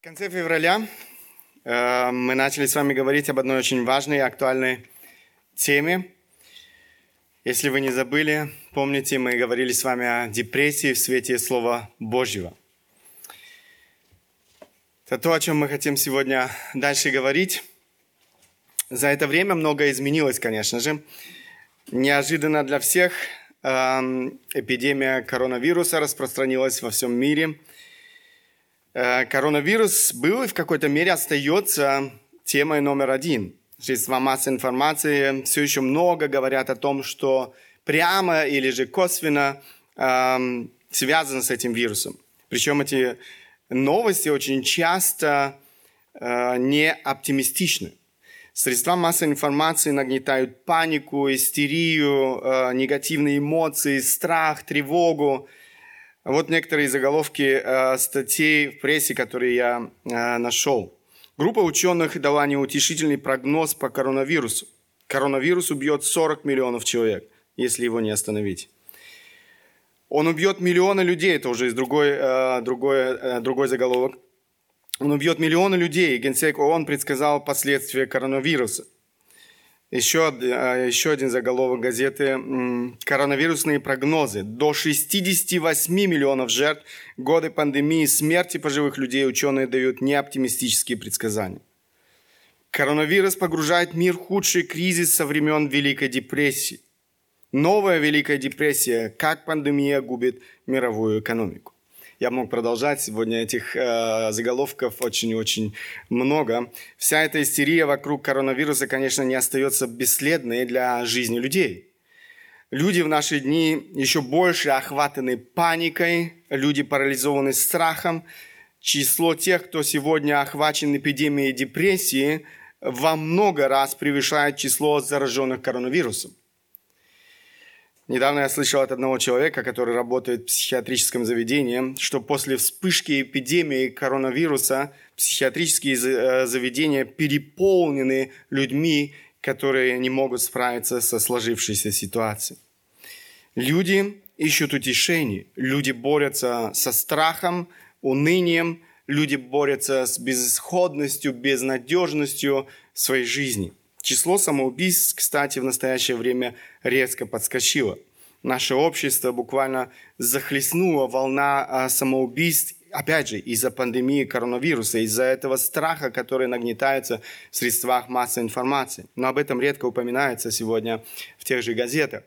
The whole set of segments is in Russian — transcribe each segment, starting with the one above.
В конце февраля э, мы начали с вами говорить об одной очень важной и актуальной теме. Если вы не забыли, помните, мы говорили с вами о депрессии в свете Слова Божьего. Это то, о чем мы хотим сегодня дальше говорить. За это время многое изменилось, конечно же. Неожиданно для всех э, эпидемия коронавируса распространилась во всем мире – коронавирус был и в какой-то мере остается темой номер один. Средства массовой информации все еще много говорят о том, что прямо или же косвенно эм, связано с этим вирусом. Причем эти новости очень часто э, не оптимистичны. Средства массовой информации нагнетают панику, истерию, э, негативные эмоции, страх, тревогу – вот некоторые заголовки э, статей в прессе, которые я э, нашел. Группа ученых дала неутешительный прогноз по коронавирусу. Коронавирус убьет 40 миллионов человек, если его не остановить. Он убьет миллионы людей, это уже из другой, э, другой, э, другой заголовок. Он убьет миллионы людей. Генсек ООН предсказал последствия коронавируса – еще, а, еще один заголовок газеты «Коронавирусные прогнозы». До 68 миллионов жертв годы пандемии, смерти пожилых людей ученые дают неоптимистические предсказания. Коронавирус погружает мир в худший кризис со времен Великой депрессии. Новая Великая депрессия, как пандемия губит мировую экономику. Я мог продолжать. Сегодня этих э, заголовков очень-очень много. Вся эта истерия вокруг коронавируса, конечно, не остается бесследной для жизни людей. Люди в наши дни еще больше охватаны паникой, люди парализованы страхом. Число тех, кто сегодня охвачен эпидемией депрессии, во много раз превышает число зараженных коронавирусом. Недавно я слышал от одного человека, который работает в психиатрическом заведении, что после вспышки эпидемии коронавируса психиатрические э, заведения переполнены людьми, которые не могут справиться со сложившейся ситуацией. Люди ищут утешений, люди борются со страхом, унынием, люди борются с безысходностью, безнадежностью своей жизни – Число самоубийств, кстати, в настоящее время резко подскочило. Наше общество буквально захлестнула волна а, самоубийств, опять же, из-за пандемии коронавируса, из-за этого страха, который нагнетается в средствах массовой информации. Но об этом редко упоминается сегодня в тех же газетах.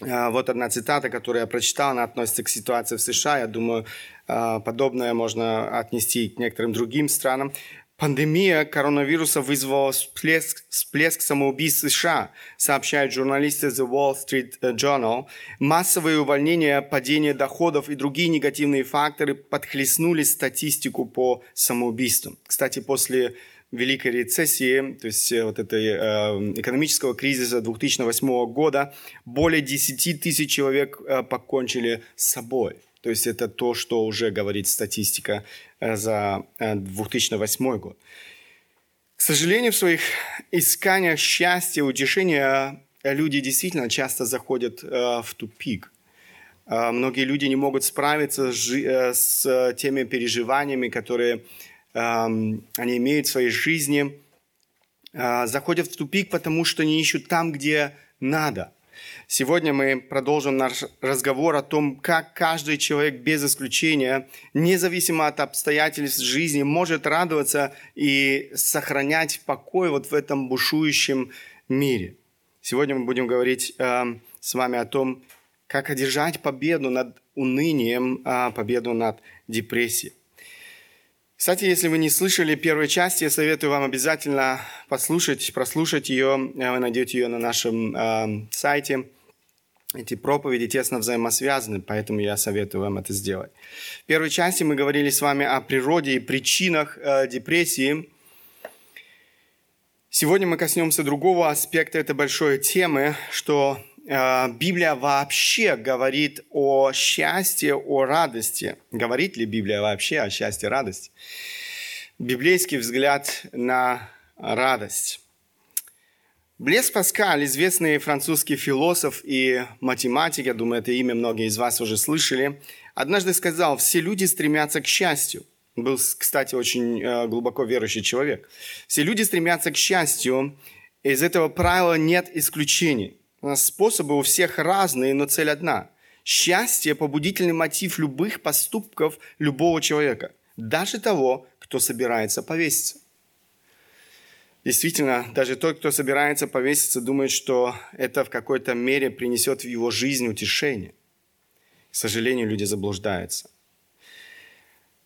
А, вот одна цитата, которую я прочитал, она относится к ситуации в США. Я думаю, а, подобное можно отнести к некоторым другим странам. Пандемия коронавируса вызвала всплеск, всплеск самоубийств США, сообщают журналисты The Wall Street Journal. Массовые увольнения, падение доходов и другие негативные факторы подхлестнули статистику по самоубийствам. Кстати, после Великой рецессии, то есть э, вот этой э, экономического кризиса 2008 года, более 10 тысяч человек э, покончили с собой. То есть это то, что уже говорит статистика за 2008 э, год. К сожалению, в своих исканиях счастья, утешения э, люди действительно часто заходят в тупик. Многие люди не могут справиться с теми переживаниями, которые эм, они имеют в своей жизни. Заходят в тупик, потому что не ищут там, где надо – Сегодня мы продолжим наш разговор о том, как каждый человек без исключения, независимо от обстоятельств жизни, может радоваться и сохранять покой вот в этом бушующем мире. Сегодня мы будем говорить э, с вами о том, как одержать победу над унынием, э, победу над депрессией. Кстати, если вы не слышали первой части, я советую вам обязательно послушать, прослушать ее. Вы найдете ее на нашем э, сайте. Эти проповеди тесно взаимосвязаны, поэтому я советую вам это сделать. В первой части мы говорили с вами о природе и причинах э, депрессии. Сегодня мы коснемся другого аспекта этой большой темы, что Э, Библия вообще говорит о счастье, о радости. Говорит ли Библия вообще о счастье, радости? Библейский взгляд на радость. Блес Паскаль, известный французский философ и математик, я думаю, это имя многие из вас уже слышали, однажды сказал, все люди стремятся к счастью, был, кстати, очень э, глубоко верующий человек. Все люди стремятся к счастью, из этого правила нет исключений. Способы у всех разные, но цель одна. Счастье – побудительный мотив любых поступков любого человека, даже того, кто собирается повеситься. Действительно, даже тот, кто собирается повеситься, думает, что это в какой-то мере принесет в его жизнь утешение. К сожалению, люди заблуждаются.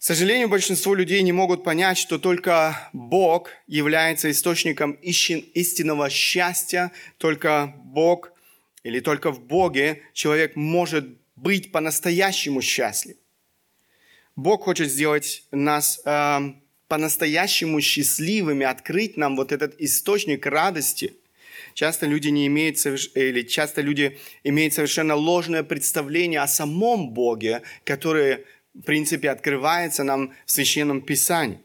К сожалению, большинство людей не могут понять, что только Бог является источником истинного счастья, только Бог или только в Боге человек может быть по-настоящему счастлив. Бог хочет сделать нас э, по-настоящему счастливыми, открыть нам вот этот источник радости. Часто люди не имеют, или часто люди имеют совершенно ложное представление о самом Боге, которое в принципе, открывается нам в Священном Писании.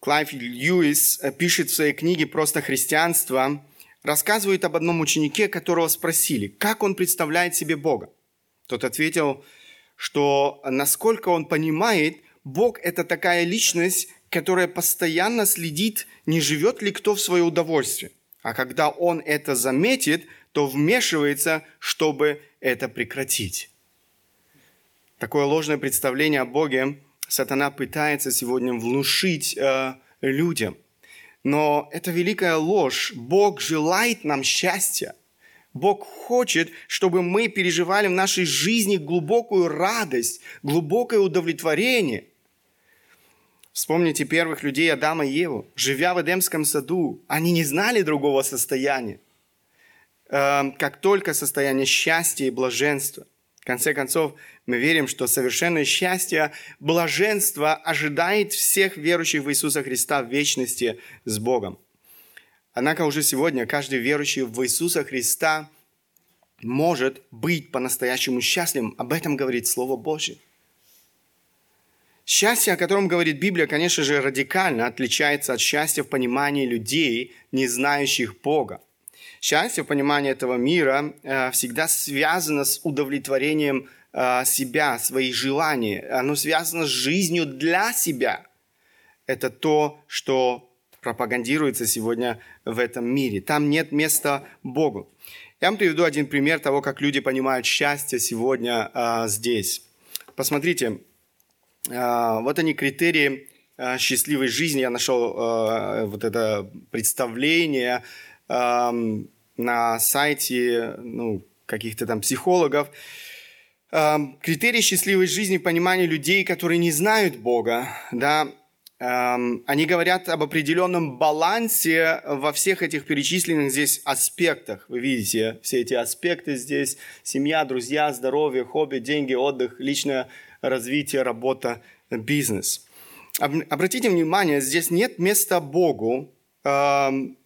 Клайв Льюис э, пишет в своей книге «Просто христианство», рассказывает об одном ученике, которого спросили, как он представляет себе Бога. Тот ответил, что насколько он понимает, Бог – это такая личность, которая постоянно следит, не живет ли кто в свое удовольствие. А когда он это заметит, то вмешивается, чтобы это прекратить. Такое ложное представление о Боге сатана пытается сегодня внушить э, людям. Но это великая ложь. Бог желает нам счастья. Бог хочет, чтобы мы переживали в нашей жизни глубокую радость, глубокое удовлетворение. Вспомните первых людей Адама и Еву. Живя в Эдемском саду, они не знали другого состояния, э, как только состояние счастья и блаженства – конце концов, мы верим, что совершенное счастье, блаженство ожидает всех верующих в Иисуса Христа в вечности с Богом. Однако уже сегодня каждый верующий в Иисуса Христа может быть по-настоящему счастливым. Об этом говорит Слово Божье. Счастье, о котором говорит Библия, конечно же, радикально отличается от счастья в понимании людей, не знающих Бога. Счастье в понимании этого мира э, всегда связано с удовлетворением э, себя, своих желаний. Оно связано с жизнью для себя. Это то, что пропагандируется сегодня в этом мире. Там нет места Богу. Я вам приведу один пример того, как люди понимают счастье сегодня а, здесь. Посмотрите, а, вот они критерии а, счастливой жизни. Я нашел а, вот это представление на сайте ну, каких-то там психологов. Критерии счастливой жизни в понимании людей, которые не знают Бога, да, они говорят об определенном балансе во всех этих перечисленных здесь аспектах. Вы видите все эти аспекты здесь. Семья, друзья, здоровье, хобби, деньги, отдых, личное развитие, работа, бизнес. Обратите внимание, здесь нет места Богу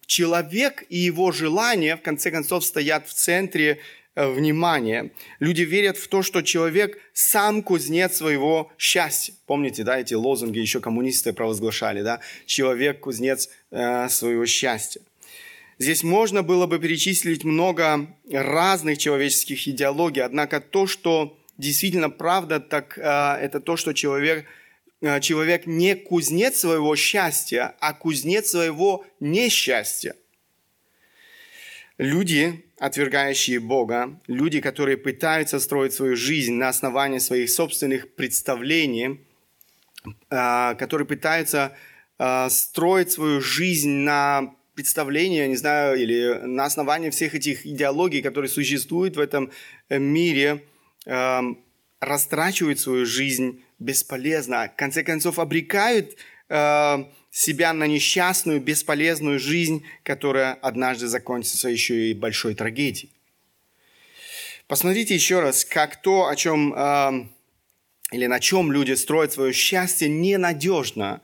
человек и его желания, в конце концов, стоят в центре э, внимания. Люди верят в то, что человек сам кузнец своего счастья. Помните, да, эти лозунги еще коммунисты провозглашали, да? Человек кузнец э, своего счастья. Здесь можно было бы перечислить много разных человеческих идеологий, однако то, что действительно правда, так э, это то, что человек человек не кузнец своего счастья, а кузнец своего несчастья. Люди, отвергающие Бога, люди, которые пытаются строить свою жизнь на основании своих собственных представлений, э, которые пытаются э, строить свою жизнь на представлении, я не знаю, или на основании всех этих идеологий, которые существуют в этом мире, растрачивают свою жизнь бесполезно. В конце концов, обрекают э, себя на несчастную, бесполезную жизнь, которая однажды закончится еще и большой трагедией. Посмотрите еще раз, как то, о чем э, или на чем люди строят свое счастье, ненадежно.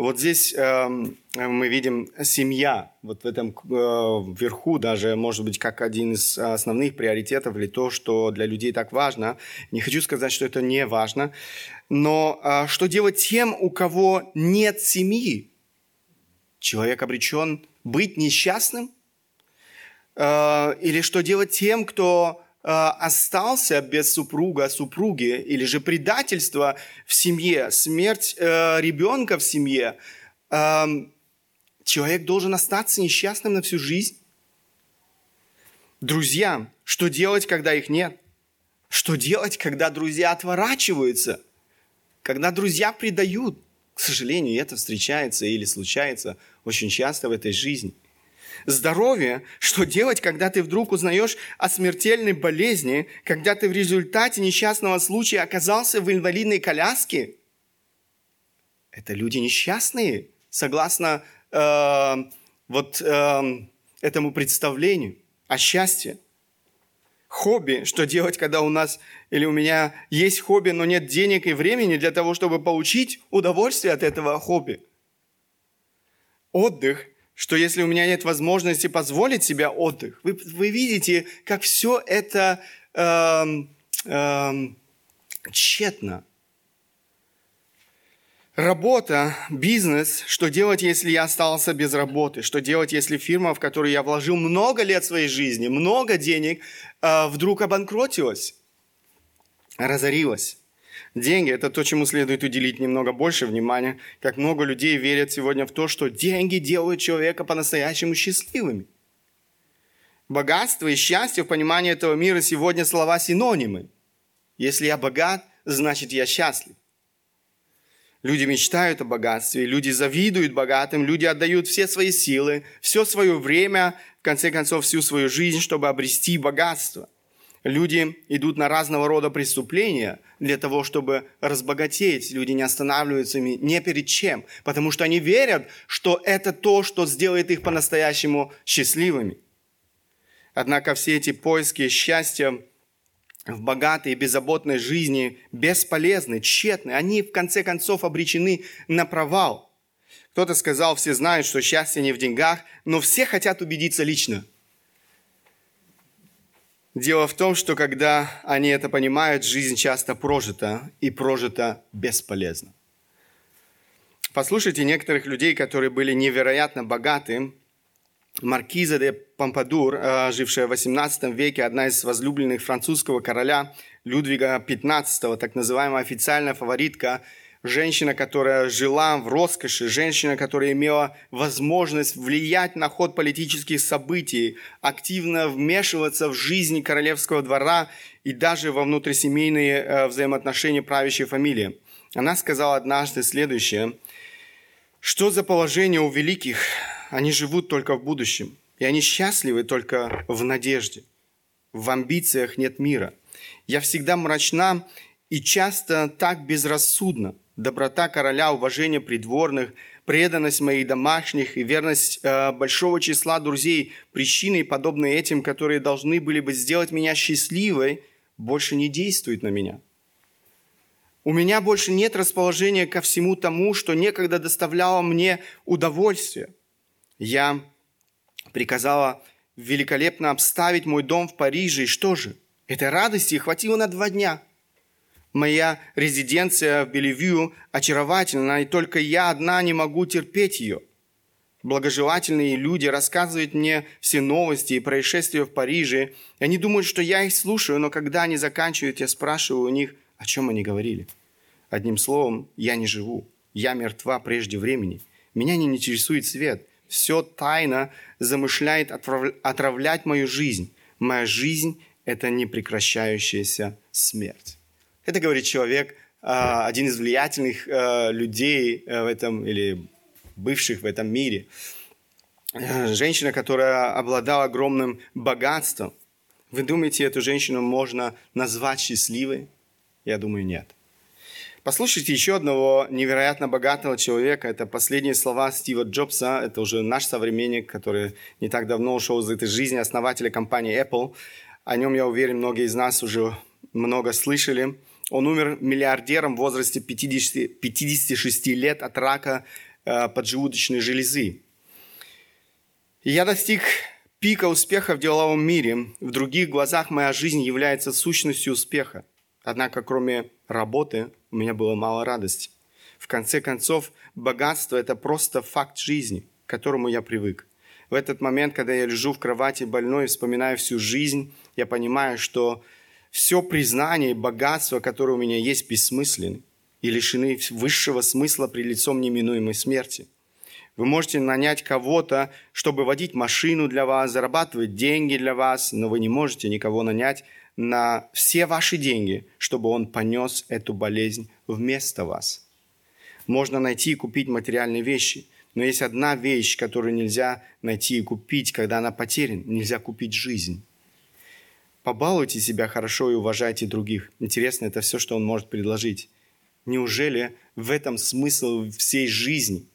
Вот здесь э, мы видим семья, вот в этом э, вверху даже, может быть, как один из основных приоритетов или то, что для людей так важно. Не хочу сказать, что это не важно, но э, что делать тем, у кого нет семьи? Человек обречен быть несчастным? Э, или что делать тем, кто остался без супруга, супруги, или же предательство в семье, смерть э, ребенка в семье, э, человек должен остаться несчастным на всю жизнь. Друзья, что делать, когда их нет? Что делать, когда друзья отворачиваются? Когда друзья предают? К сожалению, это встречается или случается очень часто в этой жизни – здоровье, что делать, когда ты вдруг узнаешь о смертельной болезни, когда ты в результате несчастного случая оказался в инвалидной коляске. Это люди несчастные, согласно э, вот э, этому представлению о счастье. Хобби, что делать, когда у нас или у меня есть хобби, но нет денег и времени для того, чтобы получить удовольствие от этого хобби. Отдых – что если у меня нет возможности позволить себе отдых, вы, вы видите, как все это эм, эм, тщетно. Работа, бизнес, что делать, если я остался без работы? Что делать, если фирма, в которую я вложил много лет своей жизни, много денег, э, вдруг обанкротилась, разорилась? Деньги – это то, чему следует уделить немного больше внимания, как много людей верят сегодня в то, что деньги делают человека по-настоящему счастливыми. Богатство и счастье в понимании этого мира сегодня слова синонимы. Если я богат, значит я счастлив. Люди мечтают о богатстве, люди завидуют богатым, люди отдают все свои силы, все свое время, в конце концов, всю свою жизнь, чтобы обрести богатство – Люди идут на разного рода преступления для того, чтобы разбогатеть. Люди не останавливаются ни перед чем, потому что они верят, что это то, что сделает их по-настоящему счастливыми. Однако все эти поиски счастья в богатой и беззаботной жизни бесполезны, тщетны. Они в конце концов обречены на провал. Кто-то сказал, все знают, что счастье не в деньгах, но все хотят убедиться лично – Дело в том, что когда они это понимают, жизнь часто прожита и прожита бесполезно. Послушайте некоторых людей, которые были невероятно богаты. Маркиза де Помпадур, э, жившая в XVIII веке, одна из возлюбленных французского короля Людвига XV, так называемая официальная фаворитка – женщина, которая жила в роскоши, женщина, которая имела возможность влиять на ход политических событий, активно вмешиваться в жизнь королевского двора и даже во внутрисемейные э, взаимоотношения правящей фамилии. Она сказала однажды следующее. Что за положение у великих? Они живут только в будущем. И они счастливы только в надежде. В амбициях нет мира. Я всегда мрачна и часто так безрассудна доброта короля, уважение придворных, преданность моих домашних и верность э, большого числа друзей, причины, подобные этим, которые должны были бы сделать меня счастливой, больше не действуют на меня. У меня больше нет расположения ко всему тому, что некогда доставляло мне удовольствие. Я приказала великолепно обставить мой дом в Париже, и что же? Этой радости хватило на два дня – Моя резиденция в Белевью очаровательна, и только я одна не могу терпеть ее. Благожелательные люди рассказывают мне все новости и происшествия в Париже. Они думают, что я их слушаю, но когда они заканчивают, я спрашиваю у них, о чем они говорили. Одним словом, я не живу. Я мертва прежде времени. Меня не интересует свет. Все тайно замышляет отравлять мою жизнь. Моя жизнь – это непрекращающаяся смерть. Это говорит человек, а, один из влиятельных а, людей э, в этом, или бывших в этом мире. Э, женщина, которая обладала огромным богатством. Вы думаете, эту женщину можно назвать счастливой? Я думаю, нет. Послушайте еще одного невероятно богатого человека. Это последние слова Стива Джобса. Это уже наш современник, который не так давно ушел из этой жизни, основателя компании Apple. О нем, я уверен, многие из нас уже много слышали. Он умер миллиардером в возрасте 50, 56 лет от рака э, поджелудочной железы. Я достиг пика успеха в деловом мире. В других глазах моя жизнь является сущностью успеха. Однако, кроме работы, у меня было мало радости. В конце концов, богатство – это просто факт жизни, к которому я привык. В этот момент, когда я лежу в кровати больной и вспоминаю всю жизнь, я понимаю, что все признание и богатство, которое у меня есть, бессмысленны и лишены высшего смысла при лицом неминуемой смерти. Вы можете нанять кого-то, чтобы водить машину для вас, зарабатывать деньги для вас, но вы не можете никого нанять на все ваши деньги, чтобы он понес эту болезнь вместо вас. Можно найти и купить материальные вещи, но есть одна вещь, которую нельзя найти и купить, когда она потеряна. Нельзя купить жизнь. Побалуйте себя хорошо и уважайте других. Интересно, это все, что он может предложить. Неужели в этом смысл всей жизни?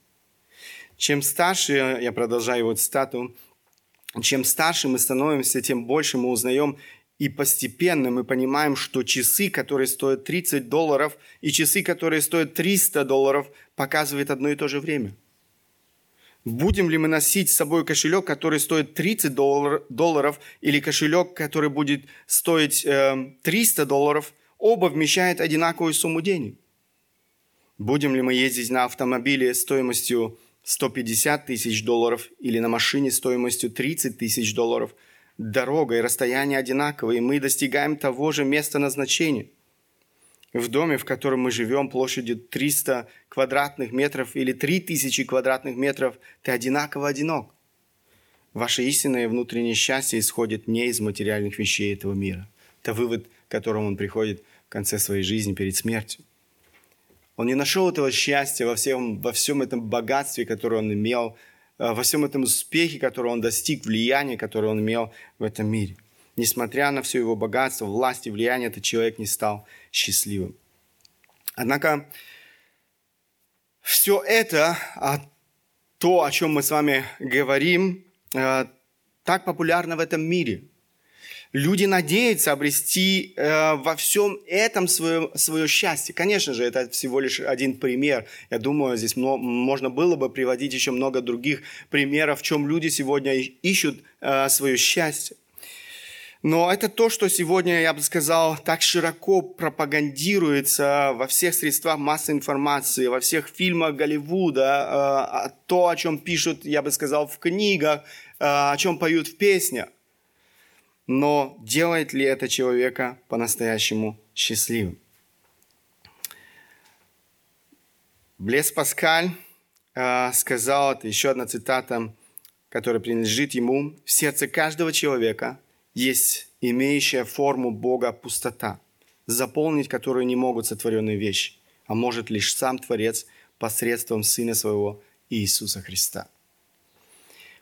Чем старше, я продолжаю вот стату, чем старше мы становимся, тем больше мы узнаем и постепенно мы понимаем, что часы, которые стоят 30 долларов, и часы, которые стоят 300 долларов, показывают одно и то же время. Будем ли мы носить с собой кошелек, который стоит 30 долларов, или кошелек, который будет стоить 300 э, долларов, оба вмещают одинаковую сумму денег. Будем ли мы ездить на автомобиле стоимостью 150 тысяч долларов или на машине стоимостью 30 тысяч долларов – дорога и расстояние одинаковые, мы достигаем того же места назначения. В доме, в котором мы живем, площадью 300 квадратных метров или 3000 квадратных метров, ты одинаково одинок. Ваше истинное внутреннее счастье исходит не из материальных вещей этого мира. Это вывод, к которому он приходит в конце своей жизни перед смертью. Он не нашел этого счастья во всем, во всем этом богатстве, которое он имел, Э, во всем этом успехе, который он достиг, влияние, которое он имел в этом мире. Несмотря на все его богатство, власть и влияние, этот человек не стал счастливым. Однако все это, а то, о чем мы с вами говорим, э, так популярно в этом мире – Люди надеются обрести э, во всем этом свое, свое счастье. Конечно же, это всего лишь один пример. Я думаю, здесь можно было бы приводить еще много других примеров, в чем люди сегодня ищут э, свое счастье. Но это то, что сегодня, я бы сказал, так широко пропагандируется во всех средствах массовой информации, во всех фильмах Голливуда, э, то, о чем пишут, я бы сказал, в книгах, э, о чем поют в песнях но делает ли это человека по-настоящему счастливым? Блес Паскаль э, сказал, это еще одна цитата, которая принадлежит ему, «В сердце каждого человека есть имеющая форму Бога пустота, заполнить которую не могут сотворенные вещи, а может лишь сам Творец посредством Сына Своего Иисуса Христа».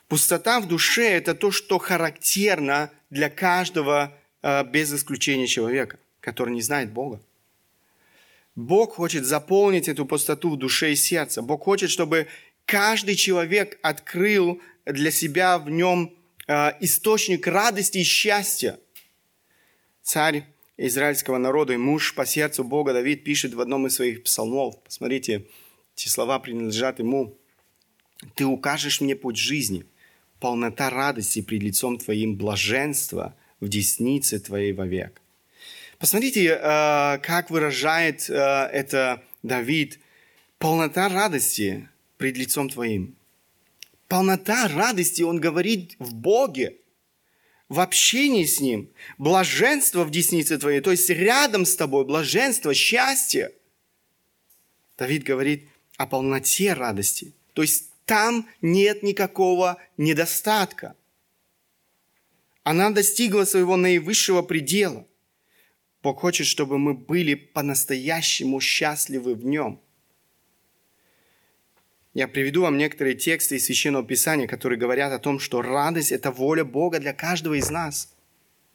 Пустота в душе – это то, что характерно для каждого э, без исключения человека, который не знает Бога. Бог хочет заполнить эту пустоту в душе и сердце. Бог хочет, чтобы каждый человек открыл для себя в нем источник радости и счастья. Царь израильского народа и муж по сердцу Бога Давид пишет в одном из своих псалмов. Посмотрите, эти слова принадлежат ему. «Ты укажешь мне путь жизни, полнота радости пред лицом Твоим, блаженство в деснице Твоей вовек. Посмотрите, э, как выражает э, это Давид. Полнота радости пред лицом Твоим. Полнота радости, он говорит в Боге, в общении с Ним. Блаженство в деснице Твоей, то есть рядом с Тобой, блаженство, счастье. Давид говорит о полноте радости. То есть там нет никакого недостатка. Она достигла своего наивысшего предела. Бог хочет, чтобы мы были по-настоящему счастливы в Нем. Я приведу вам некоторые тексты из Священного Писания, которые говорят о том, что радость – это воля Бога для каждого из нас.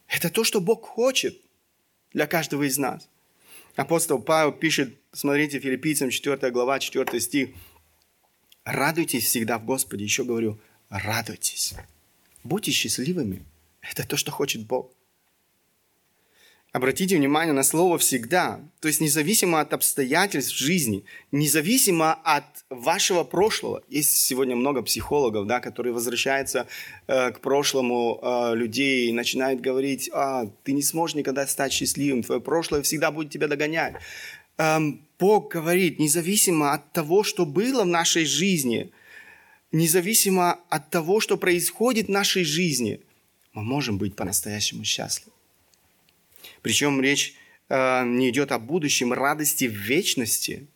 Это то, что Бог хочет для каждого из нас. Апостол Павел пишет, смотрите, филиппийцам 4 глава, 4 стих – Радуйтесь всегда в Господе. Еще говорю, радуйтесь. Будьте счастливыми. Это то, что хочет Бог. Обратите внимание на слово «всегда». То есть независимо от обстоятельств жизни, независимо от вашего прошлого. Есть сегодня много психологов, да, которые возвращаются э, к прошлому э, людей и начинают говорить, а, ты не сможешь никогда стать счастливым, твое прошлое всегда будет тебя догонять. Эм, Бог говорит, независимо от того, что было в нашей жизни, независимо от того, что происходит в нашей жизни, мы можем быть по-настоящему счастливы. Причем речь э, не идет о будущем, радости в вечности.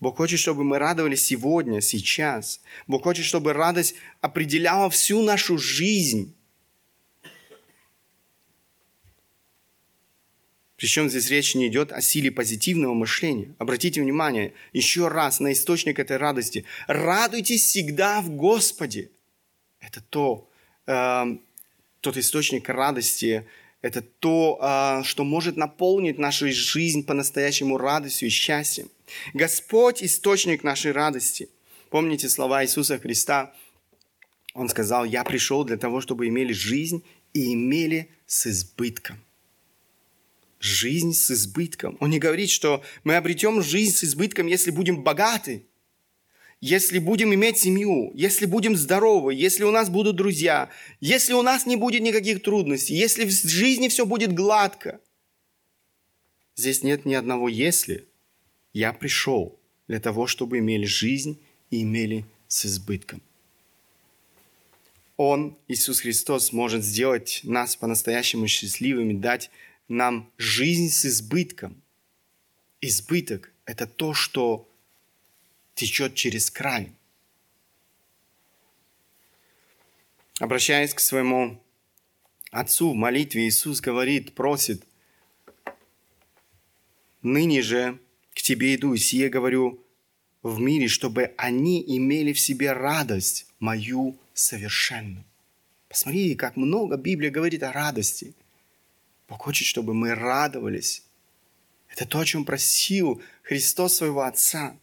Бог хочет, чтобы мы радовались сегодня, сейчас. Бог хочет, чтобы радость определяла всю нашу жизнь. Причем здесь речь не идет о силе позитивного мышления. Обратите внимание еще раз на источник этой радости. Радуйтесь всегда в Господе. Это то, э, тот источник радости, это то, э, что может наполнить нашу жизнь по-настоящему радостью и счастьем. Господь – источник нашей радости. Помните слова Иисуса Христа? Он сказал, «Я пришел для того, чтобы имели жизнь и имели с избытком» жизнь с избытком. Он не говорит, что мы обретем жизнь с избытком, если будем богаты, если будем иметь семью, если будем здоровы, если у нас будут друзья, если у нас не будет никаких трудностей, если в жизни все будет гладко. Здесь нет ни одного «если». Я пришел для того, чтобы имели жизнь и имели с избытком. Он, Иисус Христос, может сделать нас по-настоящему счастливыми, дать нам жизнь с избытком. Избыток – это то, что течет через край. Обращаясь к своему Отцу в молитве, Иисус говорит, просит, «Ныне же к Тебе иду, и сие говорю в мире, чтобы они имели в себе радость мою совершенную». Посмотрите, как много Библия говорит о радости – Бог хочет, чтобы мы радовались. Это то, о чем просил Христос своего Отца.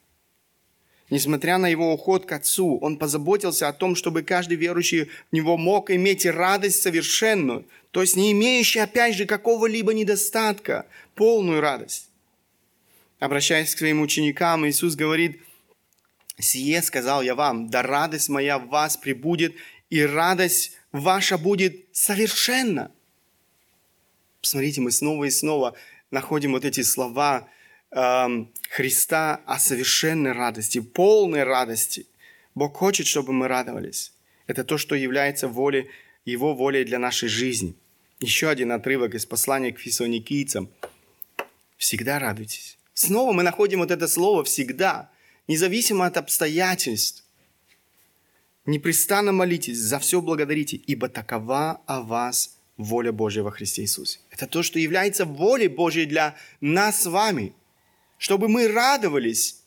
Несмотря на его уход к Отцу, Он позаботился о том, чтобы каждый верующий в Него мог иметь радость совершенную, то есть не имеющий, опять же, какого-либо недостатка, полную радость. Обращаясь к своим ученикам, Иисус говорит, «Сие сказал я вам, да радость моя в вас прибудет, и радость ваша будет совершенна». Посмотрите, мы снова и снова находим вот эти слова Христа о совершенной радости, полной радости. Бог хочет, чтобы мы радовались. Это то, что является волей, Его волей для нашей жизни. Еще один отрывок из послания к фессоникийцам. «Всегда радуйтесь». Снова мы находим вот это слово «всегда», независимо от обстоятельств. Непрестанно молитесь, за все благодарите, ибо такова о вас воля Божья во Христе Иисусе. Это то, что является волей Божьей для нас с вами, чтобы мы радовались.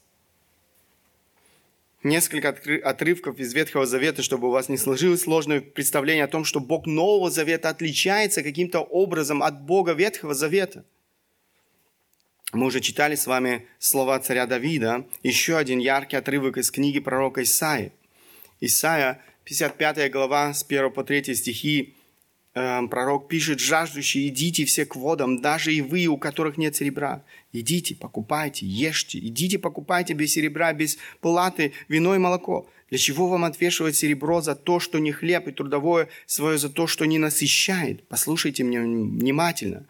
Несколько отрывков из Ветхого Завета, чтобы у вас не сложилось сложное представление о том, что Бог Нового Завета отличается каким-то образом от Бога Ветхого Завета. Мы уже читали с вами слова царя Давида, еще один яркий отрывок из книги пророка Исаи. Исаия, 55 глава, с 1 по 3 стихи, пророк пишет, жаждущие, идите все к водам, даже и вы, у которых нет серебра. Идите, покупайте, ешьте, идите, покупайте без серебра, без платы, вино и молоко. Для чего вам отвешивать серебро за то, что не хлеб, и трудовое свое за то, что не насыщает? Послушайте меня внимательно.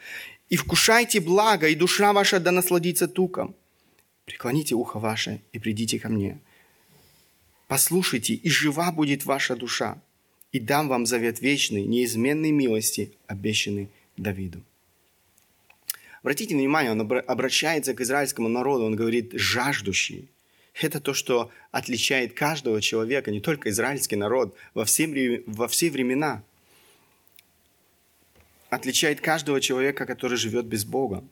И вкушайте благо, и душа ваша да насладится туком. Преклоните ухо ваше и придите ко мне. Послушайте, и жива будет ваша душа и дам вам завет вечный, неизменной милости, обещанный Давиду. Обратите внимание, он обращается к израильскому народу, он говорит «жаждущий». Это то, что отличает каждого человека, не только израильский народ, во все, во все времена. Отличает каждого человека, который живет без Бога.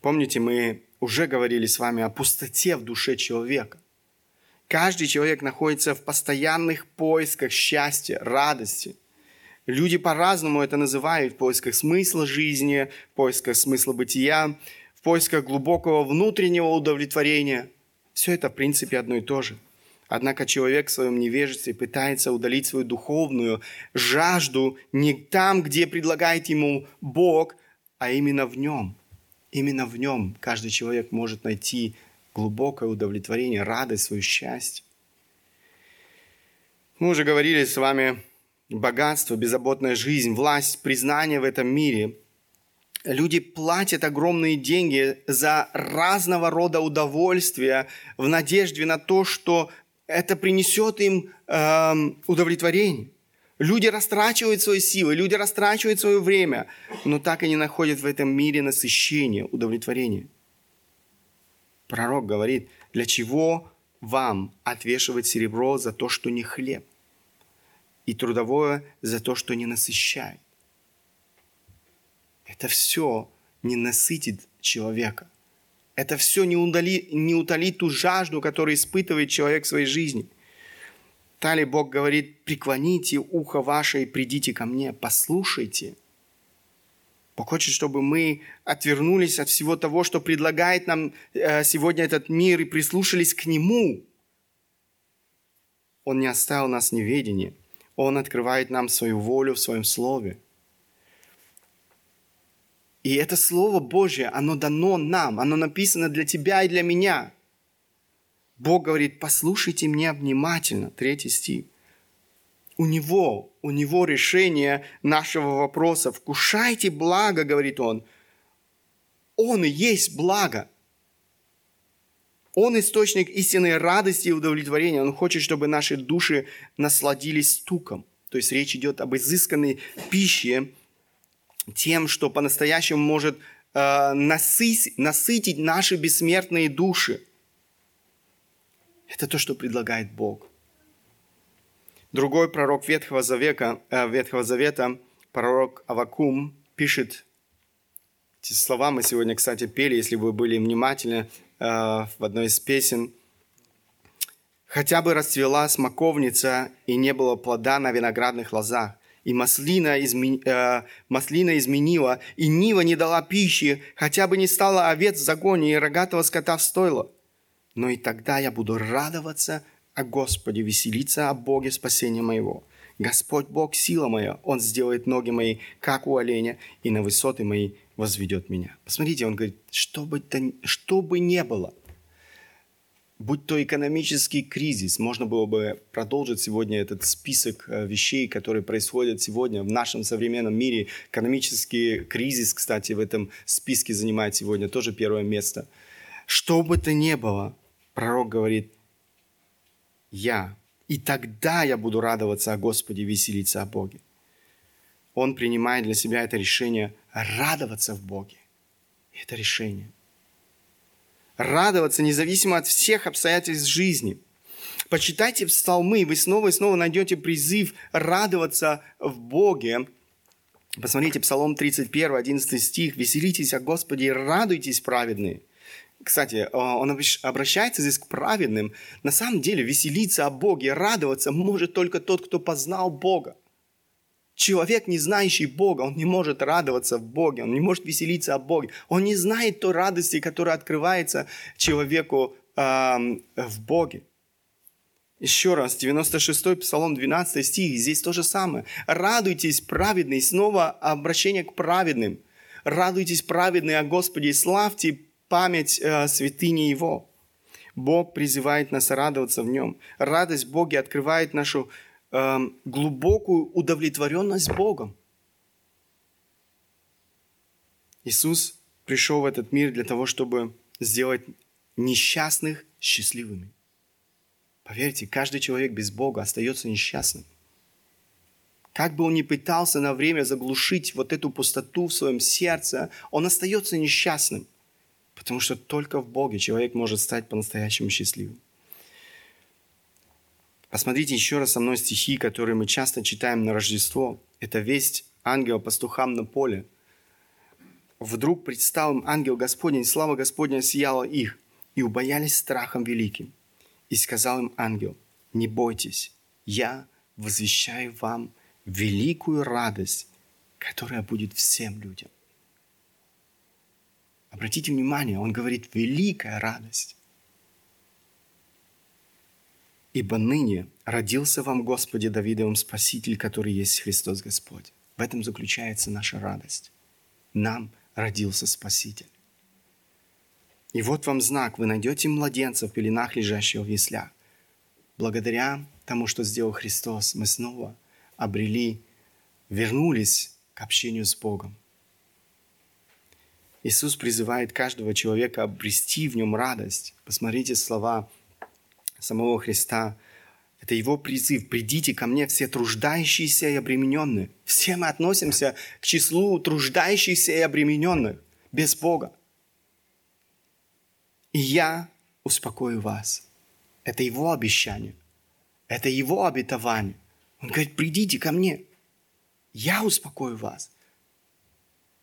Помните, мы уже говорили с вами о пустоте в душе человека. Каждый человек находится в постоянных поисках счастья, радости. Люди по-разному это называют, в поисках смысла жизни, в поисках смысла бытия, в поисках глубокого внутреннего удовлетворения. Все это, в принципе, одно и то же. Однако человек в своем невежестве пытается удалить свою духовную жажду не там, где предлагает ему Бог, а именно в нем. Именно в нем каждый человек может найти глубокое удовлетворение, радость, свое счастье. Мы уже говорили с вами богатство, беззаботная жизнь, власть, признание в этом мире. Люди платят огромные деньги за разного рода удовольствия в надежде на то, что это принесет им э, удовлетворение. Люди растрачивают свои силы, люди растрачивают свое время, но так и не находят в этом мире насыщения, удовлетворения. Пророк говорит, для чего вам отвешивать серебро за то, что не хлеб, и трудовое за то, что не насыщает. Это все не насытит человека. Это все не, удали, не утолит ту жажду, которую испытывает человек в своей жизни. Далее Бог говорит, преклоните ухо ваше и придите ко мне, послушайте. Бог хочет, чтобы мы отвернулись от всего того, что предлагает нам э, сегодня этот мир, и прислушались к Нему. Он не оставил нас в неведении. Он открывает нам свою волю в Своем Слове. И это Слово Божье, оно дано нам, оно написано для тебя и для меня. Бог говорит, послушайте меня внимательно, третий стих. У Него, у Него решение нашего вопроса. Вкушайте благо, говорит Он. Он и есть благо. Он источник истинной радости и удовлетворения. Он хочет, чтобы наши души насладились стуком. То есть речь идет об изысканной пище, тем, что по-настоящему может э, насытить, насытить наши бессмертные души. Это то, что предлагает Бог. Другой пророк Ветхого Завета, э, Ветхого Завета пророк Авакум, пишет эти слова мы сегодня, кстати, пели, если вы были внимательны, э, в одной из песен. «Хотя бы расцвела смоковница, и не было плода на виноградных лозах, и маслина, измен... э, маслина изменила, и нива не дала пищи, хотя бы не стало овец в загоне и рогатого скота в стойло. Но и тогда я буду радоваться о Господе, веселиться о Боге спасения моего. Господь Бог, сила моя, Он сделает ноги мои, как у оленя, и на высоты мои возведет меня. Посмотрите, Он говорит, что бы, то, что бы не было – будь то экономический кризис, можно было бы продолжить сегодня этот список э, вещей, которые происходят сегодня в нашем современном мире. Экономический кризис, кстати, в этом списке занимает сегодня тоже первое место. Что бы то ни было, пророк говорит, я, и тогда я буду радоваться о Господе, веселиться о Боге. Он принимает для себя это решение радоваться в Боге. Это решение – радоваться независимо от всех обстоятельств жизни. Почитайте псалмы, вы снова и снова найдете призыв радоваться в Боге. Посмотрите, Псалом 31, 11 стих. «Веселитесь о Господе и радуйтесь, праведные». Кстати, э, он обращается здесь к праведным. На самом деле, веселиться о Боге, радоваться может только тот, кто познал Бога. Человек, не знающий Бога, он не может радоваться в Боге, он не может веселиться о Боге. Он не знает той радости, которая открывается человеку э, в Боге. Еще раз, 96-й Псалом, 12 стих, здесь то же самое. «Радуйтесь, праведные». Снова обращение к праведным. «Радуйтесь, праведные о Господе, и славьте память э, святыни Его». Бог призывает нас радоваться в Нем. Радость Боге открывает нашу Эм, глубокую удовлетворенность Богом. Иисус пришел в этот мир для того, чтобы сделать несчастных счастливыми. Поверьте, каждый человек без Бога остается несчастным. Как бы он ни пытался на время заглушить вот эту пустоту в своем сердце, он остается несчастным. Потому что только в Боге человек может стать по-настоящему счастливым. Посмотрите еще раз со мной стихи, которые мы часто читаем на Рождество. Это весть ангела пастухам на поле. Вдруг предстал им ангел Господень, слава Господня сияла их, и убоялись страхом великим. И сказал им ангел, не бойтесь, я возвещаю вам великую радость, которая будет всем людям. Обратите внимание, он говорит великая радость. Ибо ныне родился вам, Господи Давидовым, Спаситель, который есть Христос Господь. В этом заключается наша радость. Нам родился Спаситель. И вот вам знак, вы найдете младенца в пеленах, лежащего в яслях. Благодаря тому, что сделал Христос, мы снова обрели, вернулись к общению с Богом. Иисус призывает каждого человека обрести в нем радость. Посмотрите слова самого Христа. Это Его призыв. «Придите ко мне все труждающиеся и обремененные». Все мы относимся к числу труждающихся и обремененных без Бога. И я успокою вас. Это Его обещание. Это Его обетование. Он говорит, придите ко мне. Я успокою вас.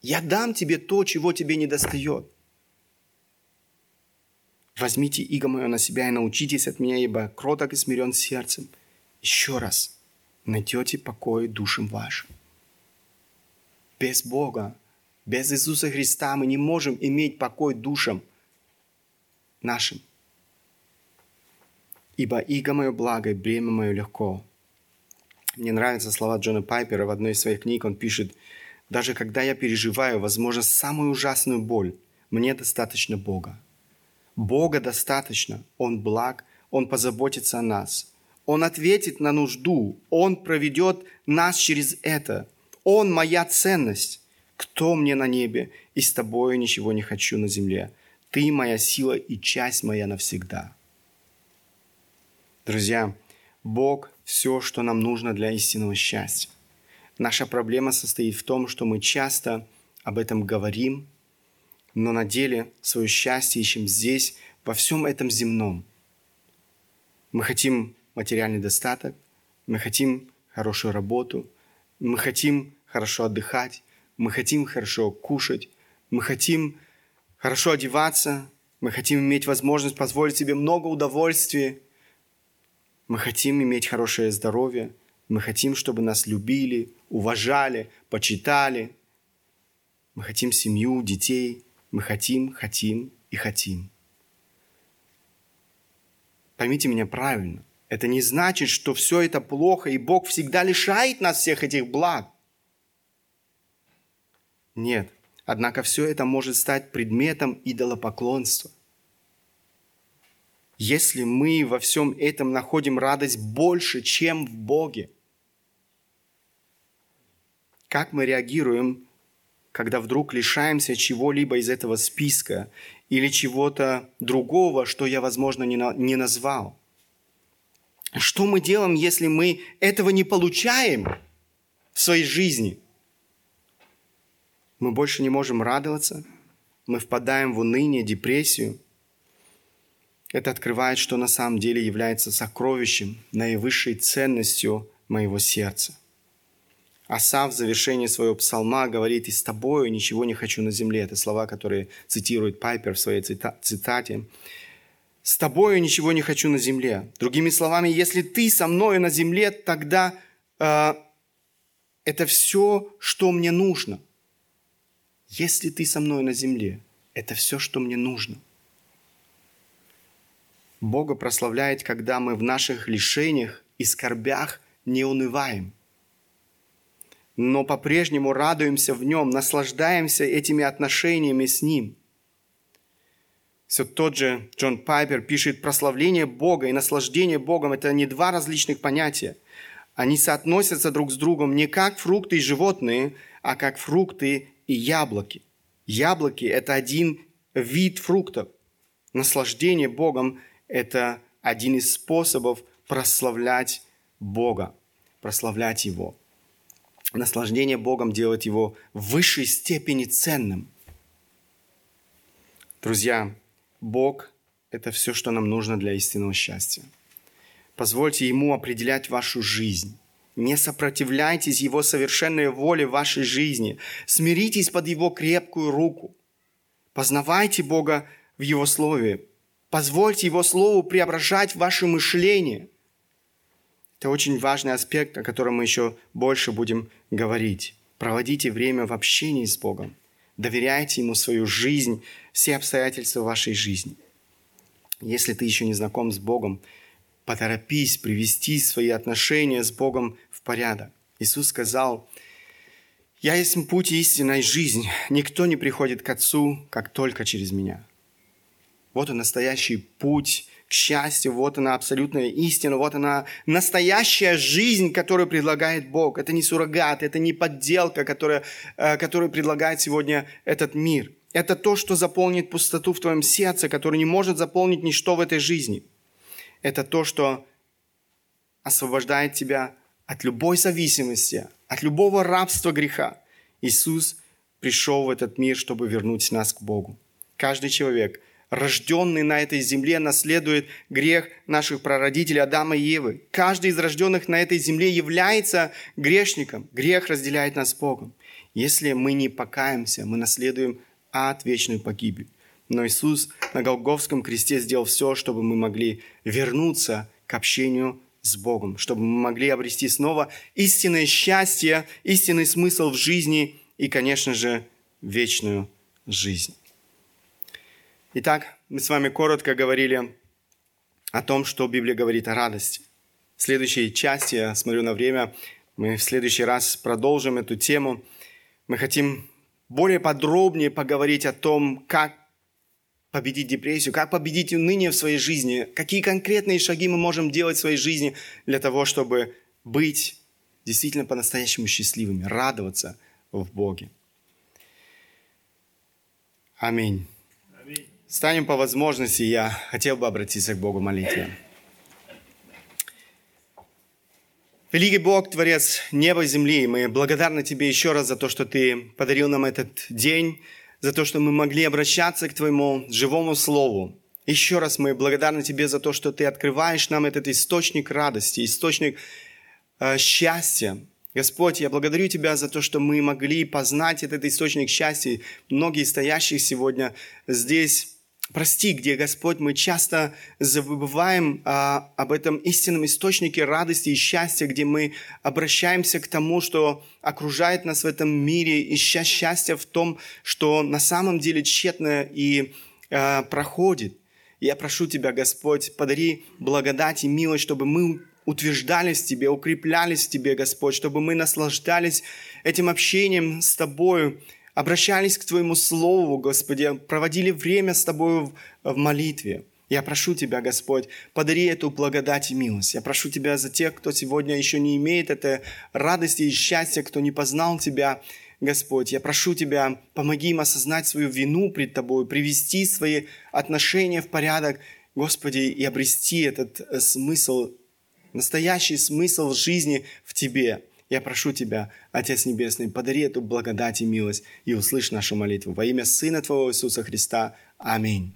Я дам тебе то, чего тебе не достает. Возьмите иго мое на себя и научитесь от меня, ибо кроток и смирен сердцем. Еще раз, найдете покой душам вашим. Без Бога, без Иисуса Христа мы не можем иметь покой душам нашим. Ибо иго мое благо, и бремя мое легко. Мне нравятся слова Джона Пайпера. В одной из своих книг он пишет, «Даже когда я переживаю, возможно, самую ужасную боль, мне достаточно Бога. Бога достаточно. Он благ, Он позаботится о нас. Он ответит на нужду. Он проведет нас через это. Он моя ценность. Кто мне на небе? И с тобою ничего не хочу на земле. Ты моя сила и часть моя навсегда. Друзья, Бог – все, что нам нужно для истинного счастья. Наша проблема состоит в том, что мы часто об этом говорим, но на деле свое счастье ищем здесь, во всем этом земном. Мы хотим материальный достаток, мы хотим хорошую работу, мы хотим хорошо отдыхать, мы хотим хорошо кушать, мы хотим хорошо одеваться, мы хотим иметь возможность позволить себе много удовольствий, мы хотим иметь хорошее здоровье, мы хотим, чтобы нас любили, уважали, почитали. Мы хотим семью, детей. Мы хотим, хотим и хотим. Поймите меня правильно. Это не значит, что все это плохо, и Бог всегда лишает нас всех этих благ. Нет. Однако все это может стать предметом идолопоклонства. Если мы во всем этом находим радость больше, чем в Боге, как мы реагируем когда вдруг лишаемся чего-либо из этого списка или чего-то другого, что я, возможно, не, на, не назвал. Что мы делаем, если мы этого не получаем в своей жизни? Мы больше не можем радоваться, мы впадаем в уныние, депрессию. Это открывает, что на самом деле является сокровищем, наивысшей ценностью моего сердца – Асав в завершении своего псалма говорит, «И с тобою ничего не хочу на земле». Это слова, которые цитирует Пайпер в своей цитате. «С тобою ничего не хочу на земле». Другими словами, если ты со мною на земле, тогда э, это все, что мне нужно. Если ты со мной на земле, это все, что мне нужно. Бога прославляет, когда мы в наших лишениях и скорбях не унываем – но по-прежнему радуемся в нем, наслаждаемся этими отношениями с ним. Все тот же Джон Пайпер пишет, прославление Бога и наслаждение Богом – это не два различных понятия. Они соотносятся друг с другом не как фрукты и животные, а как фрукты и яблоки. Яблоки – это один вид фруктов. Наслаждение Богом – это один из способов прославлять Бога, прославлять Его наслаждение Богом делает его в высшей степени ценным. Друзья, Бог – это все, что нам нужно для истинного счастья. Позвольте Ему определять вашу жизнь. Не сопротивляйтесь Его совершенной воле в вашей жизни. Смиритесь под Его крепкую руку. Познавайте Бога в Его Слове. Позвольте Его Слову преображать ваше мышление – это очень важный аспект, о котором мы еще больше будем говорить. Проводите время в общении с Богом. Доверяйте Ему свою жизнь, все обстоятельства вашей жизни. Если ты еще не знаком с Богом, поторопись привести свои отношения с Богом в порядок. Иисус сказал, «Я есть путь истинной жизни. Никто не приходит к Отцу, как только через Меня». Вот он настоящий путь к счастью, вот она абсолютная истина, вот она настоящая жизнь, которую предлагает Бог. Это не суррогат, это не подделка, которая, э, которую предлагает сегодня этот мир. Это то, что заполнит пустоту в твоем сердце, которую не может заполнить ничто в этой жизни. это то, что освобождает тебя от любой зависимости, от любого рабства греха. Иисус пришел в этот мир, чтобы вернуть нас к Богу. Каждый человек, рожденный на этой земле, наследует грех наших прародителей Адама и Евы. Каждый из рожденных на этой земле является грешником. Грех разделяет нас с Богом. Если мы не покаемся, мы наследуем ад вечную погибель. Но Иисус на Голговском кресте сделал все, чтобы мы могли вернуться к общению с Богом, чтобы мы могли обрести снова истинное счастье, истинный смысл в жизни и, конечно же, вечную жизнь. Итак, мы с вами коротко говорили о том, что Библия говорит о радости. В следующей части, я смотрю на время, мы в следующий раз продолжим эту тему. Мы хотим более подробнее поговорить о том, как победить депрессию, как победить уныние в своей жизни, какие конкретные шаги мы можем делать в своей жизни для того, чтобы быть действительно по-настоящему счастливыми, радоваться в Боге. Аминь. Станем по возможности, я хотел бы обратиться к Богу молитве. Великий Бог, Творец неба и земли, мы благодарны Тебе еще раз за то, что Ты подарил нам этот день, за то, что мы могли обращаться к Твоему живому Слову. Еще раз мы благодарны Тебе за то, что Ты открываешь нам этот источник радости, источник э, счастья. Господь, я благодарю Тебя за то, что мы могли познать этот источник счастья. Многие стоящих сегодня здесь Прости, где, Господь, мы часто забываем а, об этом истинном источнике радости и счастья, где мы обращаемся к тому, что окружает нас в этом мире, ища счастья в том, что на самом деле тщетно и а, проходит. Я прошу Тебя, Господь, подари благодать и милость, чтобы мы утверждались в Тебе, укреплялись в Тебе, Господь, чтобы мы наслаждались этим общением с Тобою, обращались к Твоему Слову, Господи, проводили время с Тобою в молитве. Я прошу Тебя, Господь, подари эту благодать и милость. Я прошу Тебя за тех, кто сегодня еще не имеет этой радости и счастья, кто не познал Тебя, Господь. Я прошу Тебя, помоги им осознать свою вину пред Тобой, привести свои отношения в порядок, Господи, и обрести этот э, смысл, настоящий смысл жизни в Тебе. Я прошу Тебя, Отец Небесный, подари эту благодать и милость и услышь нашу молитву. Во имя Сына Твоего Иисуса Христа. Аминь.